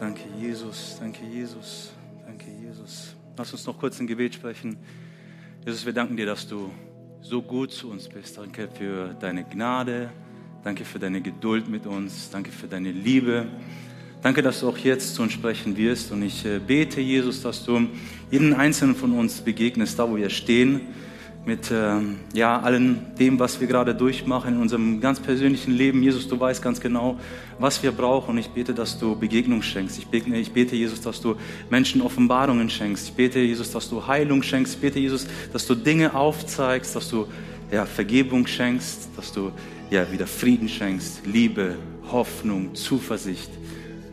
Danke, Jesus. Danke, Jesus. Danke, Jesus. Lass uns noch kurz ein Gebet sprechen. Jesus, wir danken dir, dass du so gut zu uns bist. Danke für deine Gnade. Danke für deine Geduld mit uns. Danke für deine Liebe. Danke, dass du auch jetzt zu uns sprechen wirst. Und ich äh, bete, Jesus, dass du jeden einzelnen von uns begegnest, da wo wir stehen mit ähm, ja, allem dem, was wir gerade durchmachen in unserem ganz persönlichen Leben. Jesus, du weißt ganz genau, was wir brauchen. Ich bete, dass du Begegnung schenkst. Ich bete, ich bete, Jesus, dass du Menschen Offenbarungen schenkst. Ich bete, Jesus, dass du Heilung schenkst. Ich bete, Jesus, dass du Dinge aufzeigst, dass du ja, Vergebung schenkst, dass du ja, wieder Frieden schenkst, Liebe, Hoffnung, Zuversicht,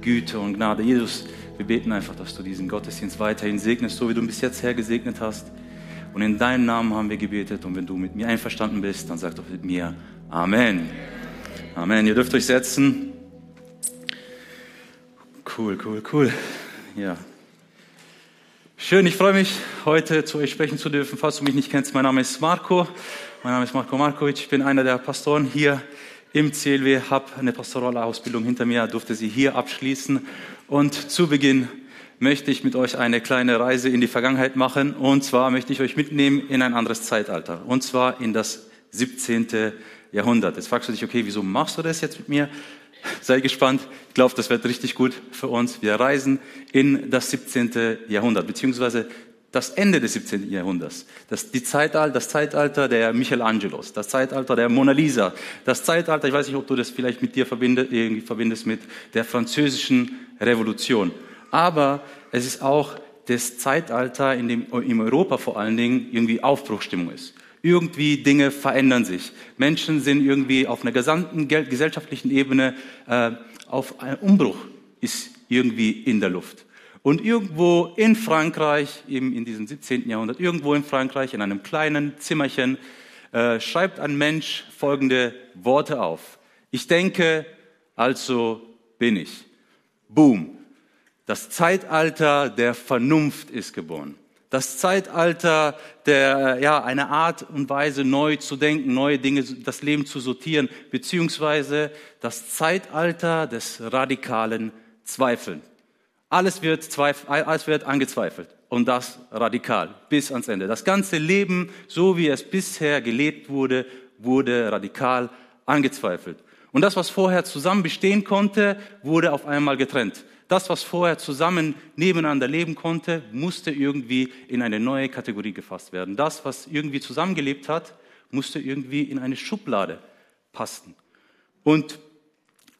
Güte und Gnade. Jesus, wir beten einfach, dass du diesen Gottesdienst weiterhin segnest, so wie du ihn bis jetzt her gesegnet hast. Und in deinem Namen haben wir gebetet. Und wenn du mit mir einverstanden bist, dann sag doch mit mir Amen. Amen. Ihr dürft euch setzen. Cool, cool, cool. Ja. Schön, ich freue mich, heute zu euch sprechen zu dürfen. Falls du mich nicht kennst, mein Name ist Marco. Mein Name ist Marco Markovic. Ich bin einer der Pastoren hier im CLW, habe eine pastorale Ausbildung hinter mir, durfte sie hier abschließen. Und zu Beginn möchte ich mit euch eine kleine Reise in die Vergangenheit machen. Und zwar möchte ich euch mitnehmen in ein anderes Zeitalter. Und zwar in das 17. Jahrhundert. Jetzt fragst du dich, okay, wieso machst du das jetzt mit mir? Sei gespannt. Ich glaube, das wird richtig gut für uns. Wir reisen in das 17. Jahrhundert, beziehungsweise das Ende des 17. Jahrhunderts. Das, die Zeitalter, das Zeitalter der Michelangelos, das Zeitalter der Mona Lisa, das Zeitalter, ich weiß nicht, ob du das vielleicht mit dir verbindest, irgendwie verbindest mit der französischen Revolution aber es ist auch das Zeitalter, in dem in Europa vor allen Dingen irgendwie Aufbruchstimmung ist. Irgendwie Dinge verändern sich. Menschen sind irgendwie auf einer gesamten gesellschaftlichen Ebene äh, auf einen Umbruch ist irgendwie in der Luft. Und irgendwo in Frankreich, eben in diesem 17. Jahrhundert, irgendwo in Frankreich, in einem kleinen Zimmerchen, äh, schreibt ein Mensch folgende Worte auf. Ich denke, also bin ich. Boom. Das Zeitalter der Vernunft ist geboren. Das Zeitalter der, ja, eine Art und Weise neu zu denken, neue Dinge, das Leben zu sortieren, beziehungsweise das Zeitalter des radikalen Zweifeln. Alles wird, zweif alles wird angezweifelt und das radikal bis ans Ende. Das ganze Leben, so wie es bisher gelebt wurde, wurde radikal angezweifelt. Und das, was vorher zusammen bestehen konnte, wurde auf einmal getrennt. Das, was vorher zusammen nebeneinander leben konnte, musste irgendwie in eine neue Kategorie gefasst werden. Das, was irgendwie zusammengelebt hat, musste irgendwie in eine Schublade passen. Und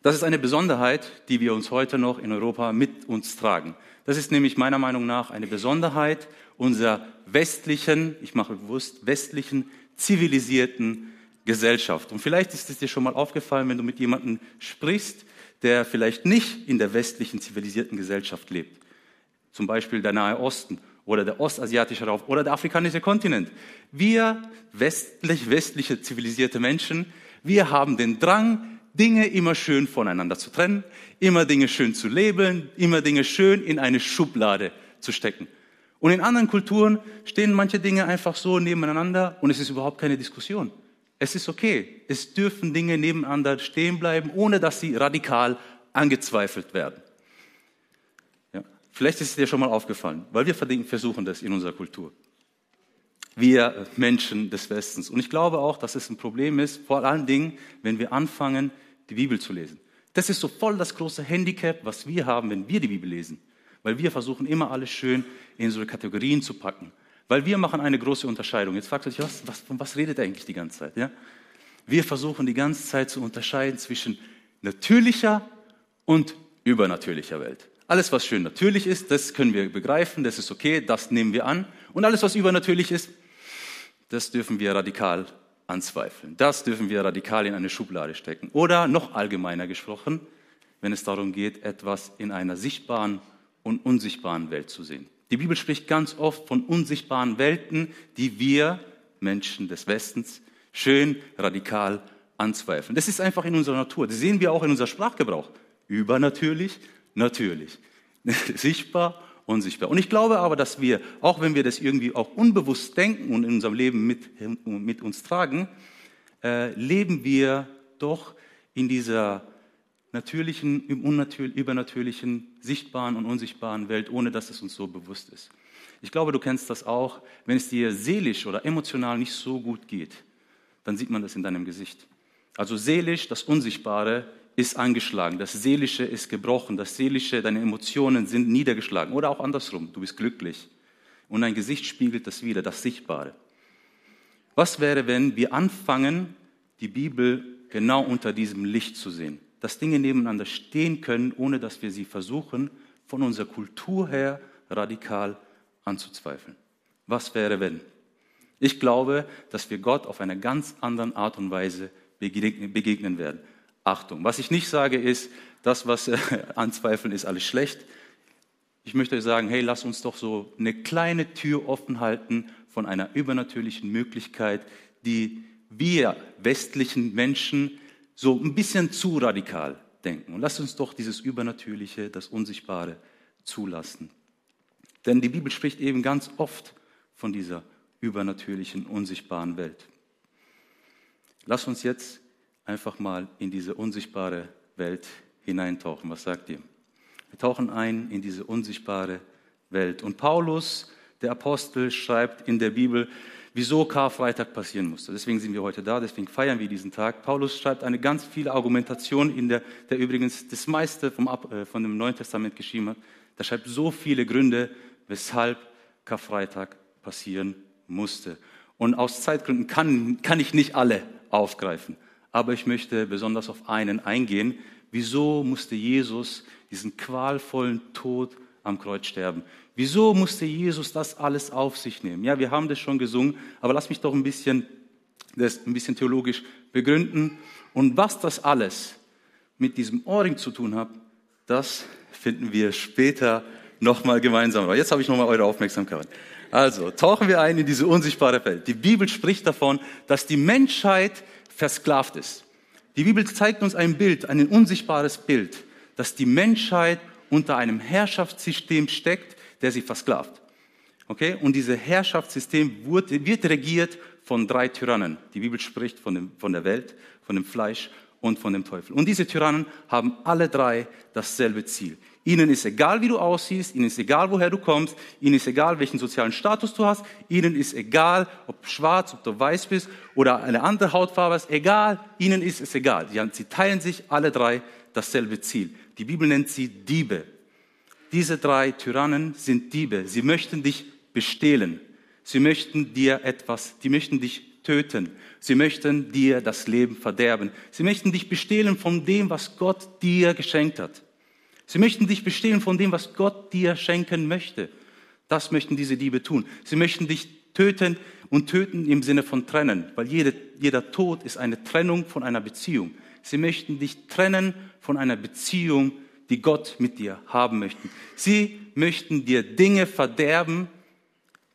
das ist eine Besonderheit, die wir uns heute noch in Europa mit uns tragen. Das ist nämlich meiner Meinung nach eine Besonderheit unserer westlichen, ich mache bewusst, westlichen, zivilisierten Gesellschaft. Und vielleicht ist es dir schon mal aufgefallen, wenn du mit jemandem sprichst, der vielleicht nicht in der westlichen zivilisierten Gesellschaft lebt. Zum Beispiel der Nahe Osten oder der ostasiatische Raum oder der afrikanische Kontinent. Wir westlich, westliche zivilisierte Menschen, wir haben den Drang, Dinge immer schön voneinander zu trennen, immer Dinge schön zu labeln, immer Dinge schön in eine Schublade zu stecken. Und in anderen Kulturen stehen manche Dinge einfach so nebeneinander und es ist überhaupt keine Diskussion. Es ist okay. Es dürfen Dinge nebeneinander stehen bleiben, ohne dass sie radikal angezweifelt werden. Ja. Vielleicht ist es dir schon mal aufgefallen, weil wir versuchen das in unserer Kultur. Wir Menschen des Westens. Und ich glaube auch, dass es ein Problem ist, vor allen Dingen, wenn wir anfangen, die Bibel zu lesen. Das ist so voll das große Handicap, was wir haben, wenn wir die Bibel lesen. Weil wir versuchen immer alles schön in so Kategorien zu packen. Weil wir machen eine große Unterscheidung. Jetzt fragt euch, was, was, von was redet er eigentlich die ganze Zeit? Ja? Wir versuchen die ganze Zeit zu unterscheiden zwischen natürlicher und übernatürlicher Welt. Alles, was schön natürlich ist, das können wir begreifen, das ist okay, das nehmen wir an. Und alles, was übernatürlich ist, das dürfen wir radikal anzweifeln. Das dürfen wir radikal in eine Schublade stecken. Oder noch allgemeiner gesprochen, wenn es darum geht, etwas in einer sichtbaren und unsichtbaren Welt zu sehen. Die Bibel spricht ganz oft von unsichtbaren Welten, die wir Menschen des Westens schön radikal anzweifeln. Das ist einfach in unserer Natur. Das sehen wir auch in unserem Sprachgebrauch. Übernatürlich, natürlich. Sichtbar, unsichtbar. Und ich glaube aber, dass wir, auch wenn wir das irgendwie auch unbewusst denken und in unserem Leben mit, mit uns tragen, äh, leben wir doch in dieser natürlichen, übernatürlichen, sichtbaren und unsichtbaren Welt, ohne dass es uns so bewusst ist. Ich glaube, du kennst das auch, wenn es dir seelisch oder emotional nicht so gut geht, dann sieht man das in deinem Gesicht. Also seelisch, das Unsichtbare ist angeschlagen, das Seelische ist gebrochen, das Seelische, deine Emotionen sind niedergeschlagen oder auch andersrum, du bist glücklich. Und dein Gesicht spiegelt das wieder, das Sichtbare. Was wäre, wenn wir anfangen, die Bibel genau unter diesem Licht zu sehen? Dass Dinge nebeneinander stehen können, ohne dass wir sie versuchen, von unserer Kultur her radikal anzuzweifeln. Was wäre, wenn? Ich glaube, dass wir Gott auf eine ganz andere Art und Weise begegnen werden. Achtung, was ich nicht sage ist, das, was äh, anzweifeln, ist alles schlecht. Ich möchte euch sagen, hey, lass uns doch so eine kleine Tür offen halten von einer übernatürlichen Möglichkeit, die wir westlichen Menschen so ein bisschen zu radikal denken. Und lass uns doch dieses Übernatürliche, das Unsichtbare zulassen. Denn die Bibel spricht eben ganz oft von dieser übernatürlichen, unsichtbaren Welt. Lass uns jetzt einfach mal in diese unsichtbare Welt hineintauchen. Was sagt ihr? Wir tauchen ein in diese unsichtbare Welt. Und Paulus, der Apostel, schreibt in der Bibel, wieso Karfreitag passieren musste. Deswegen sind wir heute da, deswegen feiern wir diesen Tag. Paulus schreibt eine ganz viele Argumentation, in der, der übrigens das meiste vom, äh, von dem Neuen Testament geschrieben hat. Da schreibt so viele Gründe, weshalb Karfreitag passieren musste. Und aus Zeitgründen kann, kann ich nicht alle aufgreifen. Aber ich möchte besonders auf einen eingehen. Wieso musste Jesus diesen qualvollen Tod am Kreuz sterben? Wieso musste Jesus das alles auf sich nehmen? Ja, wir haben das schon gesungen, aber lass mich doch ein bisschen, das ein bisschen theologisch begründen. Und was das alles mit diesem Ohrring zu tun hat, das finden wir später nochmal gemeinsam. Aber jetzt habe ich nochmal eure Aufmerksamkeit. Also, tauchen wir ein in diese unsichtbare Welt. Die Bibel spricht davon, dass die Menschheit versklavt ist. Die Bibel zeigt uns ein Bild, ein unsichtbares Bild, dass die Menschheit unter einem Herrschaftssystem steckt, der sie versklavt. Okay? Und dieses Herrschaftssystem wird, wird regiert von drei Tyrannen. Die Bibel spricht von, dem, von der Welt, von dem Fleisch und von dem Teufel. Und diese Tyrannen haben alle drei dasselbe Ziel. Ihnen ist egal, wie du aussiehst, ihnen ist egal, woher du kommst, ihnen ist egal, welchen sozialen Status du hast, ihnen ist egal, ob schwarz, ob du weiß bist oder eine andere Hautfarbe hast, egal, ihnen ist es egal. Sie teilen sich alle drei dasselbe Ziel. Die Bibel nennt sie Diebe. Diese drei Tyrannen sind Diebe. Sie möchten dich bestehlen. Sie möchten dir etwas, die möchten dich töten. Sie möchten dir das Leben verderben. Sie möchten dich bestehlen von dem, was Gott dir geschenkt hat. Sie möchten dich bestehlen von dem, was Gott dir schenken möchte. Das möchten diese Diebe tun. Sie möchten dich töten und töten im Sinne von trennen, weil jede, jeder Tod ist eine Trennung von einer Beziehung. Sie möchten dich trennen von einer Beziehung, die Gott mit dir haben möchte. Sie möchten dir Dinge verderben,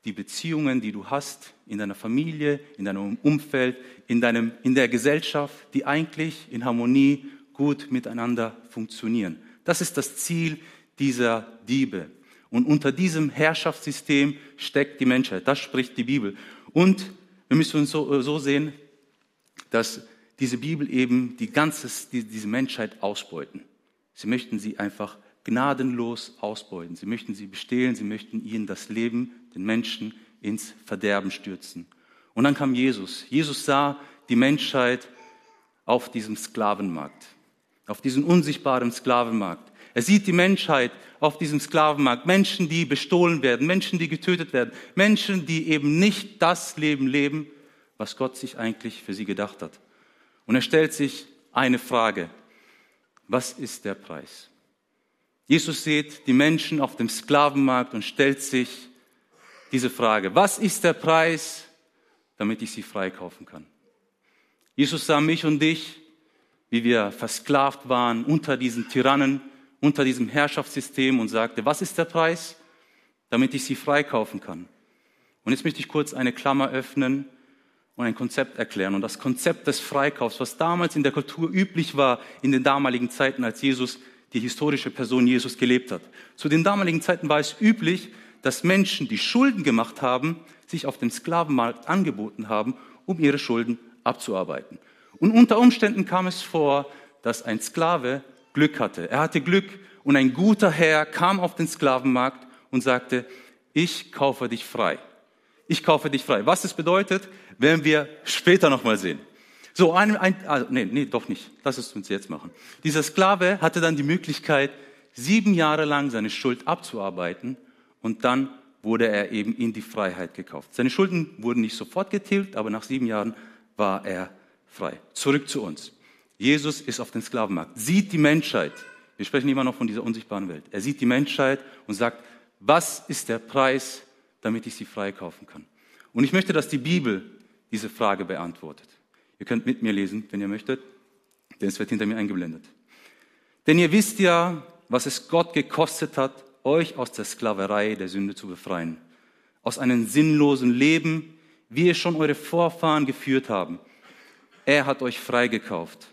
die Beziehungen, die du hast in deiner Familie, in deinem Umfeld, in, deinem, in der Gesellschaft, die eigentlich in Harmonie gut miteinander funktionieren. Das ist das Ziel dieser Diebe. Und unter diesem Herrschaftssystem steckt die Menschheit. Das spricht die Bibel. Und wir müssen uns so, so sehen, dass diese Bibel eben die ganze, die, diese Menschheit ausbeuten. Sie möchten sie einfach gnadenlos ausbeuten. Sie möchten sie bestehlen. Sie möchten ihnen das Leben, den Menschen ins Verderben stürzen. Und dann kam Jesus. Jesus sah die Menschheit auf diesem Sklavenmarkt auf diesem unsichtbaren Sklavenmarkt. Er sieht die Menschheit auf diesem Sklavenmarkt. Menschen, die bestohlen werden, Menschen, die getötet werden, Menschen, die eben nicht das Leben leben, was Gott sich eigentlich für sie gedacht hat. Und er stellt sich eine Frage. Was ist der Preis? Jesus sieht die Menschen auf dem Sklavenmarkt und stellt sich diese Frage. Was ist der Preis, damit ich sie freikaufen kann? Jesus sah mich und dich wie wir versklavt waren unter diesen Tyrannen, unter diesem Herrschaftssystem und sagte, was ist der Preis, damit ich sie freikaufen kann? Und jetzt möchte ich kurz eine Klammer öffnen und ein Konzept erklären. Und das Konzept des Freikaufs, was damals in der Kultur üblich war, in den damaligen Zeiten, als Jesus, die historische Person Jesus gelebt hat. Zu den damaligen Zeiten war es üblich, dass Menschen, die Schulden gemacht haben, sich auf dem Sklavenmarkt angeboten haben, um ihre Schulden abzuarbeiten. Und unter Umständen kam es vor, dass ein Sklave Glück hatte. Er hatte Glück und ein guter Herr kam auf den Sklavenmarkt und sagte, ich kaufe dich frei. Ich kaufe dich frei. Was das bedeutet, werden wir später nochmal sehen. So, ein, ein also, nee, nee, doch nicht. Lass es uns jetzt machen. Dieser Sklave hatte dann die Möglichkeit, sieben Jahre lang seine Schuld abzuarbeiten und dann wurde er eben in die Freiheit gekauft. Seine Schulden wurden nicht sofort getilgt, aber nach sieben Jahren war er frei. Zurück zu uns. Jesus ist auf den Sklavenmarkt, sieht die Menschheit. Wir sprechen immer noch von dieser unsichtbaren Welt. Er sieht die Menschheit und sagt, was ist der Preis, damit ich sie freikaufen kann? Und ich möchte, dass die Bibel diese Frage beantwortet. Ihr könnt mit mir lesen, wenn ihr möchtet, denn es wird hinter mir eingeblendet. Denn ihr wisst ja, was es Gott gekostet hat, euch aus der Sklaverei der Sünde zu befreien, aus einem sinnlosen Leben, wie es schon eure Vorfahren geführt haben. Er hat euch freigekauft,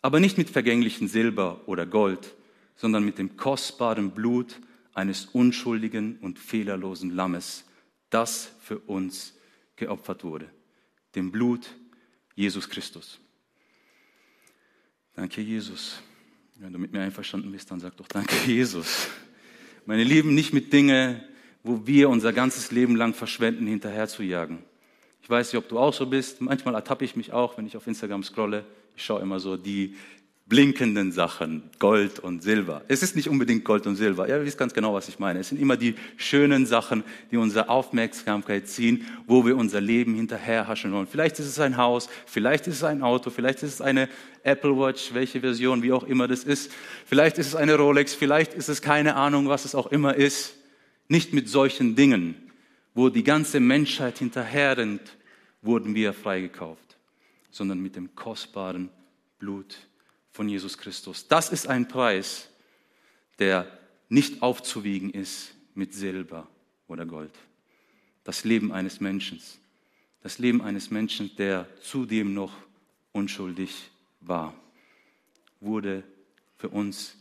aber nicht mit vergänglichen Silber oder Gold, sondern mit dem kostbaren Blut eines unschuldigen und fehlerlosen Lammes, das für uns geopfert wurde, dem Blut Jesus Christus. Danke, Jesus. Wenn du mit mir einverstanden bist, dann sag doch Danke, Jesus. Meine Lieben, nicht mit Dingen, wo wir unser ganzes Leben lang verschwenden, hinterher zu jagen. Ich weiß nicht, ob du auch so bist. Manchmal ertappe ich mich auch, wenn ich auf Instagram scrolle. Ich schaue immer so die blinkenden Sachen, Gold und Silber. Es ist nicht unbedingt Gold und Silber. Ja, ihr wisst ganz genau, was ich meine. Es sind immer die schönen Sachen, die unsere Aufmerksamkeit ziehen, wo wir unser Leben hinterher haschen wollen. Vielleicht ist es ein Haus, vielleicht ist es ein Auto, vielleicht ist es eine Apple Watch, welche Version, wie auch immer das ist. Vielleicht ist es eine Rolex, vielleicht ist es keine Ahnung, was es auch immer ist. Nicht mit solchen Dingen, wo die ganze Menschheit hinterher rennt, wurden wir freigekauft, sondern mit dem kostbaren Blut von Jesus Christus. Das ist ein Preis, der nicht aufzuwiegen ist mit Silber oder Gold. Das Leben eines Menschen. Das Leben eines Menschen, der zudem noch unschuldig war, wurde für uns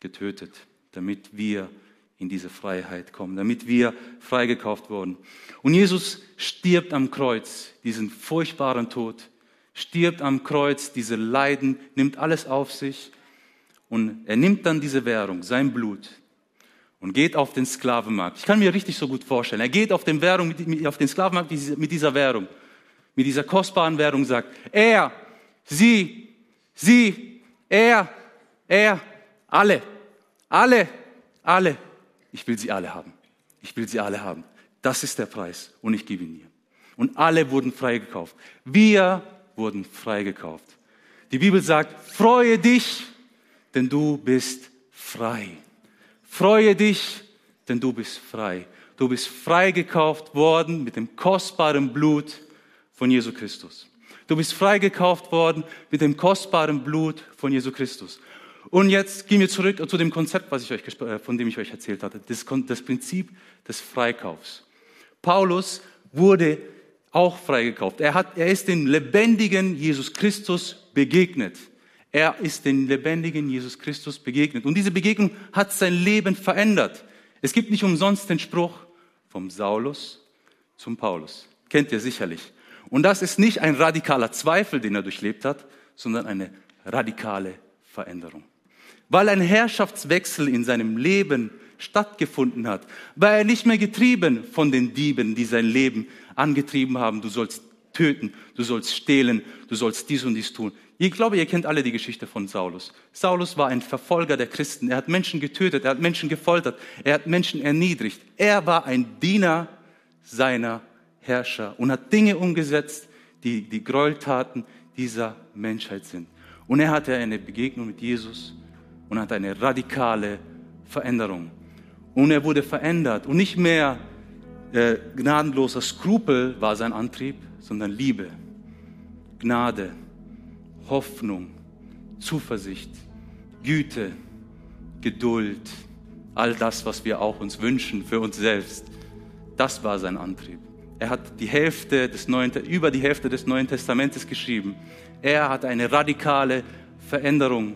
getötet, damit wir in diese Freiheit kommen, damit wir freigekauft wurden. Und Jesus stirbt am Kreuz, diesen furchtbaren Tod, stirbt am Kreuz, diese Leiden, nimmt alles auf sich und er nimmt dann diese Währung, sein Blut und geht auf den Sklavenmarkt. Ich kann mir richtig so gut vorstellen. Er geht auf den, Währung, auf den Sklavenmarkt mit dieser Währung, mit dieser kostbaren Währung, sagt, er, sie, sie, er, er, alle, alle, alle. Ich will sie alle haben. Ich will sie alle haben. Das ist der Preis und ich gebe ihn dir. Und alle wurden freigekauft. Wir wurden freigekauft. Die Bibel sagt, freue dich, denn du bist frei. Freue dich, denn du bist frei. Du bist freigekauft worden mit dem kostbaren Blut von Jesu Christus. Du bist freigekauft worden mit dem kostbaren Blut von Jesu Christus. Und jetzt gehen wir zurück zu dem Konzept, was ich euch, äh, von dem ich euch erzählt hatte, das, das Prinzip des Freikaufs. Paulus wurde auch freigekauft. Er, hat, er ist dem lebendigen Jesus Christus begegnet. Er ist dem lebendigen Jesus Christus begegnet. Und diese Begegnung hat sein Leben verändert. Es gibt nicht umsonst den Spruch vom Saulus zum Paulus. Kennt ihr sicherlich. Und das ist nicht ein radikaler Zweifel, den er durchlebt hat, sondern eine radikale Veränderung. Weil ein Herrschaftswechsel in seinem Leben stattgefunden hat, war er nicht mehr getrieben von den Dieben, die sein Leben angetrieben haben, du sollst töten, du sollst stehlen, du sollst dies und dies tun. Ich glaube, ihr kennt alle die Geschichte von Saulus. Saulus war ein Verfolger der Christen. Er hat Menschen getötet, er hat Menschen gefoltert, er hat Menschen erniedrigt. Er war ein Diener seiner Herrscher und hat Dinge umgesetzt, die die Gräueltaten dieser Menschheit sind. Und er hatte eine Begegnung mit Jesus und hat eine radikale Veränderung. Und er wurde verändert und nicht mehr äh, gnadenloser Skrupel war sein Antrieb, sondern Liebe, Gnade, Hoffnung, Zuversicht, Güte, Geduld, all das, was wir auch uns wünschen für uns selbst. Das war sein Antrieb. Er hat die Hälfte des Neuen, über die Hälfte des Neuen Testamentes geschrieben. Er hat eine radikale Veränderung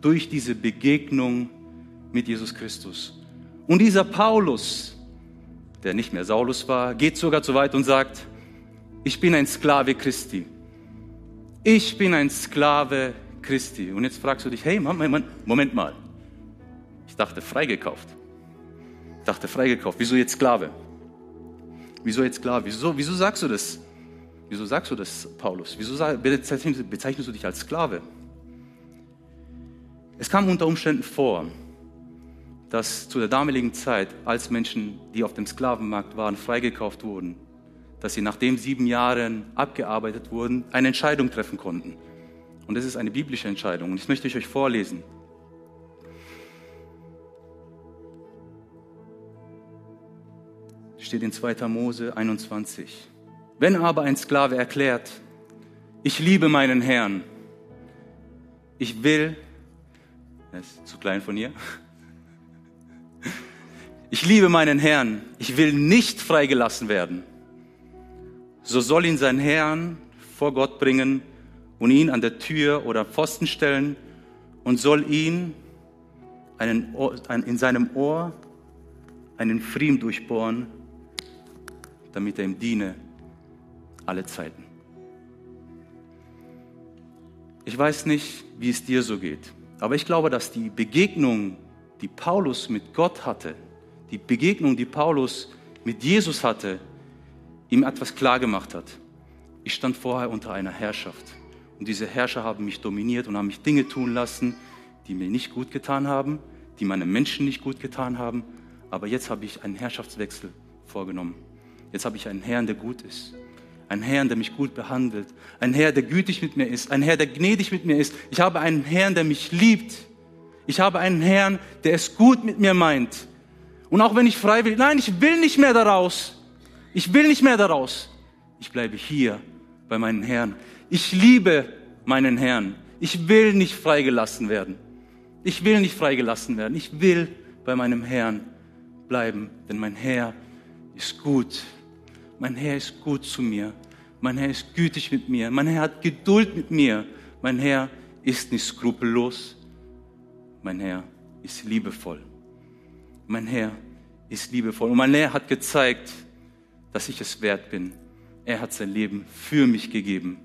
durch diese Begegnung mit Jesus Christus. Und dieser Paulus, der nicht mehr Saulus war, geht sogar so weit und sagt, ich bin ein Sklave Christi. Ich bin ein Sklave Christi. Und jetzt fragst du dich, hey, Moment mal. Ich dachte freigekauft. Ich dachte freigekauft. Wieso jetzt Sklave? Wieso jetzt Sklave? Wieso, wieso sagst du das? Wieso sagst du das, Paulus? Wieso bezeichnest du dich als Sklave? Es kam unter Umständen vor, dass zu der damaligen Zeit, als Menschen, die auf dem Sklavenmarkt waren, freigekauft wurden, dass sie nachdem sieben Jahren abgearbeitet wurden, eine Entscheidung treffen konnten. Und das ist eine biblische Entscheidung. Und das möchte ich euch vorlesen. Steht in 2. Mose 21. Wenn aber ein Sklave erklärt, ich liebe meinen Herrn, ich will, das ist zu klein von ihr, ich liebe meinen Herrn, ich will nicht freigelassen werden, so soll ihn sein Herrn vor Gott bringen und ihn an der Tür oder Pfosten stellen und soll ihn einen, in seinem Ohr einen Friem durchbohren, damit er ihm diene alle Zeiten. Ich weiß nicht, wie es dir so geht, aber ich glaube, dass die Begegnung, die Paulus mit Gott hatte, die Begegnung, die Paulus mit Jesus hatte, ihm etwas klargemacht hat. Ich stand vorher unter einer Herrschaft und diese Herrscher haben mich dominiert und haben mich Dinge tun lassen, die mir nicht gut getan haben, die meinen Menschen nicht gut getan haben, aber jetzt habe ich einen Herrschaftswechsel vorgenommen. Jetzt habe ich einen Herrn, der gut ist ein Herrn, der mich gut behandelt, ein Herr, der gütig mit mir ist, ein Herr, der gnädig mit mir ist. Ich habe einen Herrn, der mich liebt. Ich habe einen Herrn, der es gut mit mir meint. Und auch wenn ich frei will, nein, ich will nicht mehr daraus. Ich will nicht mehr daraus. Ich bleibe hier bei meinem Herrn. Ich liebe meinen Herrn. Ich will nicht freigelassen werden. Ich will nicht freigelassen werden. Ich will bei meinem Herrn bleiben, denn mein Herr ist gut mein Herr ist gut zu mir. Mein Herr ist gütig mit mir. Mein Herr hat Geduld mit mir. Mein Herr ist nicht skrupellos. Mein Herr ist liebevoll. Mein Herr ist liebevoll. Und mein Herr hat gezeigt, dass ich es wert bin. Er hat sein Leben für mich gegeben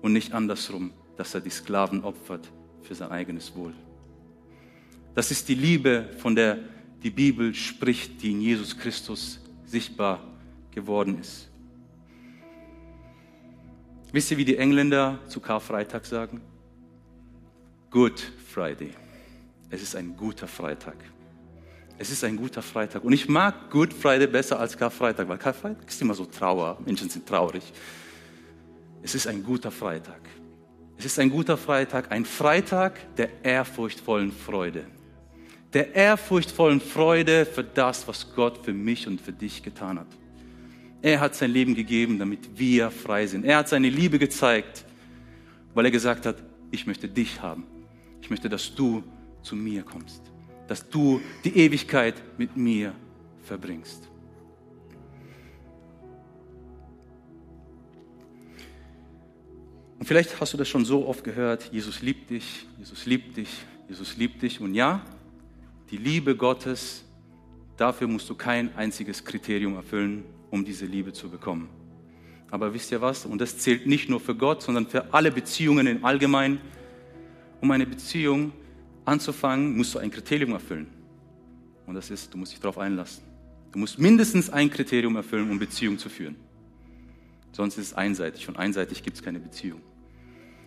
und nicht andersrum, dass er die Sklaven opfert für sein eigenes Wohl. Das ist die Liebe, von der die Bibel spricht, die in Jesus Christus sichtbar geworden ist. Wisst ihr, wie die Engländer zu Karfreitag sagen? Good Friday. Es ist ein guter Freitag. Es ist ein guter Freitag. Und ich mag Good Friday besser als Karfreitag, weil Karfreitag ist immer so Trauer. Menschen sind traurig. Es ist ein guter Freitag. Es ist ein guter Freitag, ein Freitag der ehrfurchtvollen Freude. Der ehrfurchtvollen Freude für das, was Gott für mich und für dich getan hat. Er hat sein Leben gegeben, damit wir frei sind. Er hat seine Liebe gezeigt, weil er gesagt hat, ich möchte dich haben. Ich möchte, dass du zu mir kommst, dass du die Ewigkeit mit mir verbringst. Und vielleicht hast du das schon so oft gehört, Jesus liebt dich, Jesus liebt dich, Jesus liebt dich. Und ja, die Liebe Gottes, dafür musst du kein einziges Kriterium erfüllen, um diese Liebe zu bekommen. Aber wisst ihr was? Und das zählt nicht nur für Gott, sondern für alle Beziehungen im Allgemeinen. Um eine Beziehung anzufangen, musst du ein Kriterium erfüllen. Und das ist, du musst dich darauf einlassen. Du musst mindestens ein Kriterium erfüllen, um Beziehung zu führen. Sonst ist es einseitig und einseitig gibt es keine Beziehung.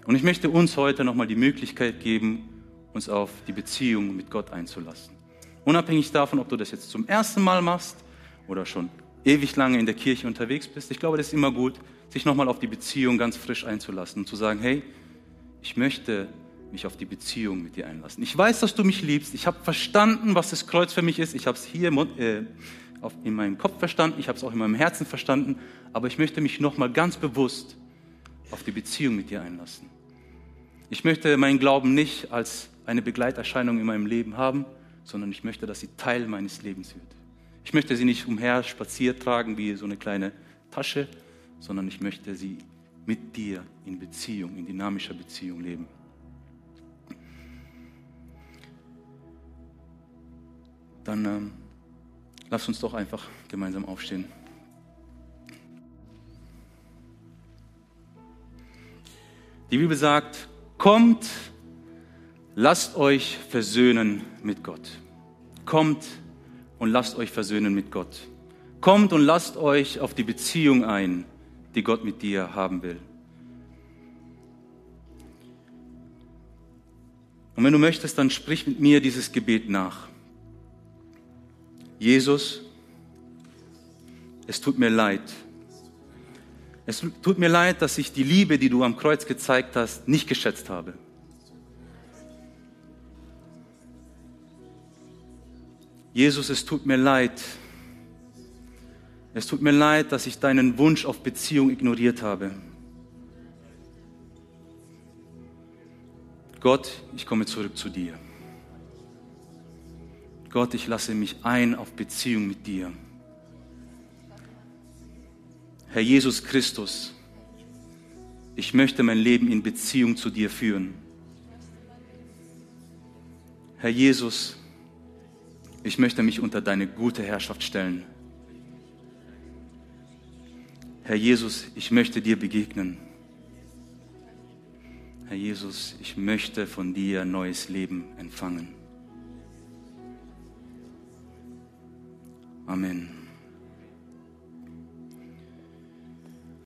Und ich möchte uns heute nochmal die Möglichkeit geben, uns auf die Beziehung mit Gott einzulassen. Unabhängig davon, ob du das jetzt zum ersten Mal machst oder schon ewig lange in der Kirche unterwegs bist, ich glaube, das ist immer gut, sich nochmal auf die Beziehung ganz frisch einzulassen und zu sagen, hey, ich möchte mich auf die Beziehung mit dir einlassen. Ich weiß, dass du mich liebst. Ich habe verstanden, was das Kreuz für mich ist. Ich habe es hier äh, in meinem Kopf verstanden. Ich habe es auch in meinem Herzen verstanden. Aber ich möchte mich nochmal ganz bewusst auf die Beziehung mit dir einlassen. Ich möchte meinen Glauben nicht als eine Begleiterscheinung in meinem Leben haben, sondern ich möchte, dass sie Teil meines Lebens wird. Ich möchte sie nicht umher spaziert tragen wie so eine kleine Tasche, sondern ich möchte sie mit dir in Beziehung, in dynamischer Beziehung leben. Dann ähm, lass uns doch einfach gemeinsam aufstehen. Die Bibel sagt, kommt lasst euch versöhnen mit Gott. Kommt und lasst euch versöhnen mit Gott. Kommt und lasst euch auf die Beziehung ein, die Gott mit dir haben will. Und wenn du möchtest, dann sprich mit mir dieses Gebet nach. Jesus, es tut mir leid. Es tut mir leid, dass ich die Liebe, die du am Kreuz gezeigt hast, nicht geschätzt habe. Jesus, es tut mir leid. Es tut mir leid, dass ich deinen Wunsch auf Beziehung ignoriert habe. Gott, ich komme zurück zu dir. Gott, ich lasse mich ein auf Beziehung mit dir. Herr Jesus Christus, ich möchte mein Leben in Beziehung zu dir führen. Herr Jesus, ich möchte mich unter deine gute Herrschaft stellen. Herr Jesus, ich möchte dir begegnen. Herr Jesus, ich möchte von dir neues Leben empfangen. Amen.